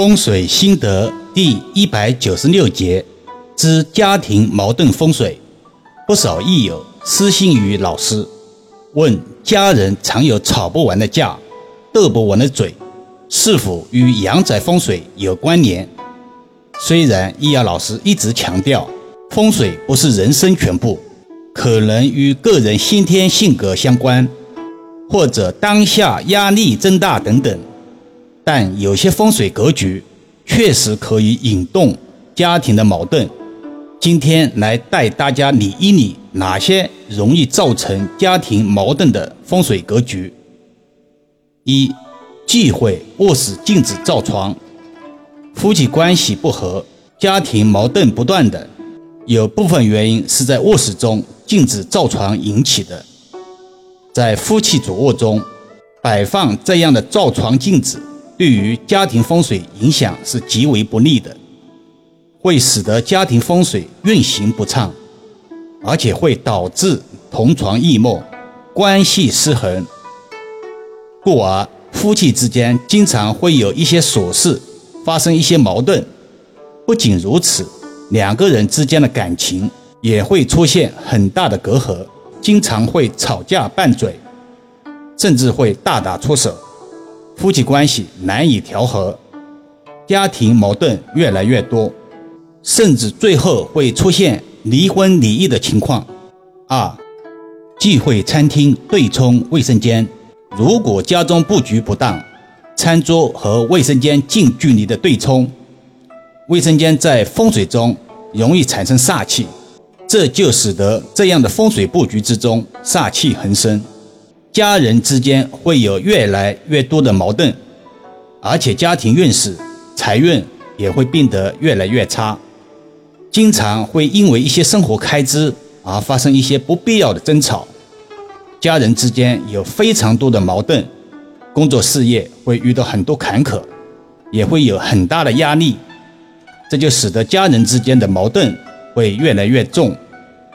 风水心得第一百九十六节之家庭矛盾风水。不少益友私信于老师，问家人常有吵不完的架、斗不完的嘴，是否与阳宅风水有关联？虽然易遥老师一直强调，风水不是人生全部，可能与个人先天性格相关，或者当下压力增大等等。但有些风水格局确实可以引动家庭的矛盾。今天来带大家理一理哪些容易造成家庭矛盾的风水格局。一、忌讳卧室禁止造床。夫妻关系不和、家庭矛盾不断的，有部分原因是在卧室中禁止造床引起的。在夫妻主卧中摆放这样的造床镜子。对于家庭风水影响是极为不利的，会使得家庭风水运行不畅，而且会导致同床异梦、关系失衡，故而夫妻之间经常会有一些琐事发生一些矛盾。不仅如此，两个人之间的感情也会出现很大的隔阂，经常会吵架拌嘴，甚至会大打出手。夫妻关系难以调和，家庭矛盾越来越多，甚至最后会出现离婚离异的情况。二、忌讳餐厅对冲卫生间。如果家中布局不当，餐桌和卫生间近距离的对冲，卫生间在风水中容易产生煞气，这就使得这样的风水布局之中煞气横生。家人之间会有越来越多的矛盾，而且家庭运势、财运也会变得越来越差，经常会因为一些生活开支而发生一些不必要的争吵，家人之间有非常多的矛盾，工作事业会遇到很多坎坷，也会有很大的压力，这就使得家人之间的矛盾会越来越重，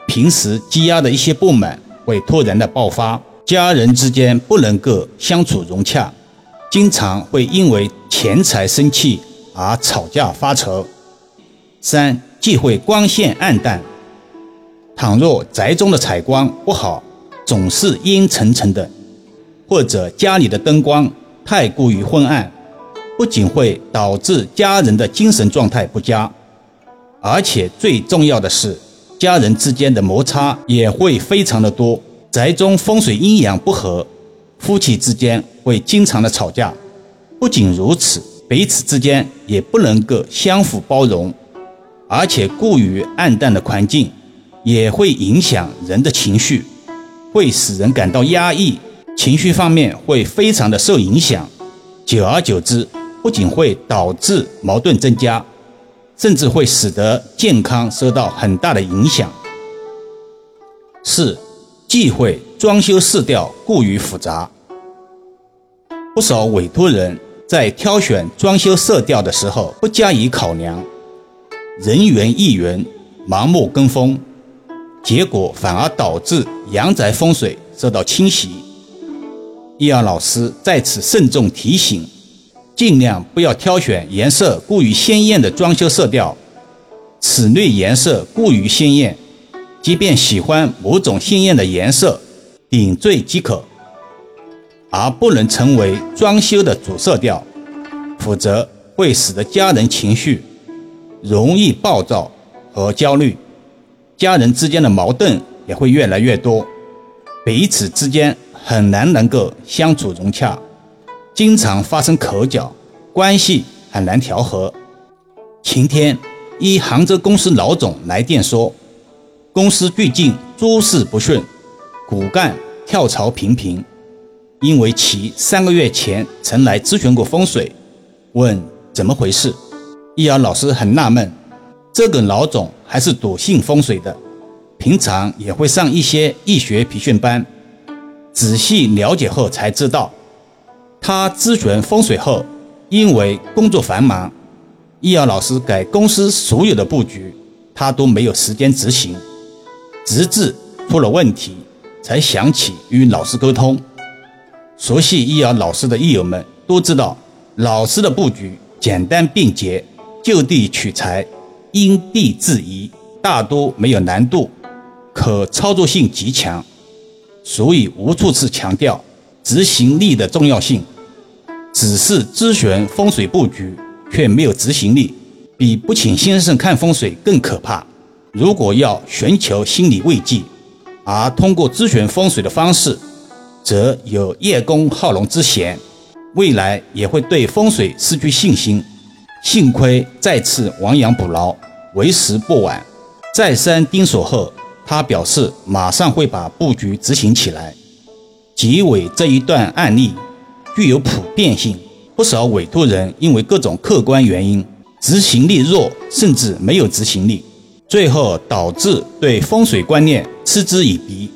平时积压的一些不满会突然的爆发。家人之间不能够相处融洽，经常会因为钱财生气而吵架发愁。三忌讳光线暗淡。倘若宅中的采光不好，总是阴沉沉的，或者家里的灯光太过于昏暗，不仅会导致家人的精神状态不佳，而且最重要的是，家人之间的摩擦也会非常的多。宅中风水阴阳不和，夫妻之间会经常的吵架。不仅如此，彼此之间也不能够相互包容，而且过于暗淡的环境也会影响人的情绪，会使人感到压抑，情绪方面会非常的受影响。久而久之，不仅会导致矛盾增加，甚至会使得健康受到很大的影响。四。忌讳装修色调过于复杂。不少委托人在挑选装修色调的时候不加以考量，人云亦云，盲目跟风，结果反而导致阳宅风水受到侵袭。易阳老师在此慎重提醒：尽量不要挑选颜色过于鲜艳的装修色调，此类颜色过于鲜艳。即便喜欢某种鲜艳的颜色，点缀即可，而不能成为装修的主色调，否则会使得家人情绪容易暴躁和焦虑，家人之间的矛盾也会越来越多，彼此之间很难能够相处融洽，经常发生口角，关系很难调和。晴天，一杭州公司老总来电说。公司最近诸事不顺，骨干跳槽频频，因为其三个月前曾来咨询过风水，问怎么回事。易遥老师很纳闷，这个老总还是笃信风水的，平常也会上一些易学培训班。仔细了解后才知道，他咨询风水后，因为工作繁忙，易遥老师给公司所有的布局，他都没有时间执行。直至出了问题，才想起与老师沟通。熟悉易遥老师的益友们都知道，老师的布局简单便捷，就地取材，因地制宜，大多没有难度，可操作性极强，所以无数次强调执行力的重要性。只是咨询风水布局，却没有执行力，比不请先生看风水更可怕。如果要寻求心理慰藉，而通过咨询风水的方式，则有叶公好龙之嫌，未来也会对风水失去信心。幸亏再次亡羊补牢，为时不晚。再三叮嘱后，他表示马上会把布局执行起来。结尾这一段案例。具有普遍性，不少委托人因为各种客观原因，执行力弱，甚至没有执行力，最后导致对风水观念嗤之以鼻。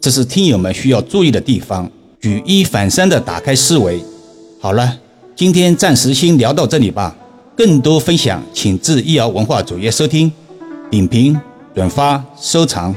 这是听友们需要注意的地方，举一反三的打开思维。好了，今天暂时先聊到这里吧。更多分享，请至易瑶文化主页收听、点评、转发、收藏。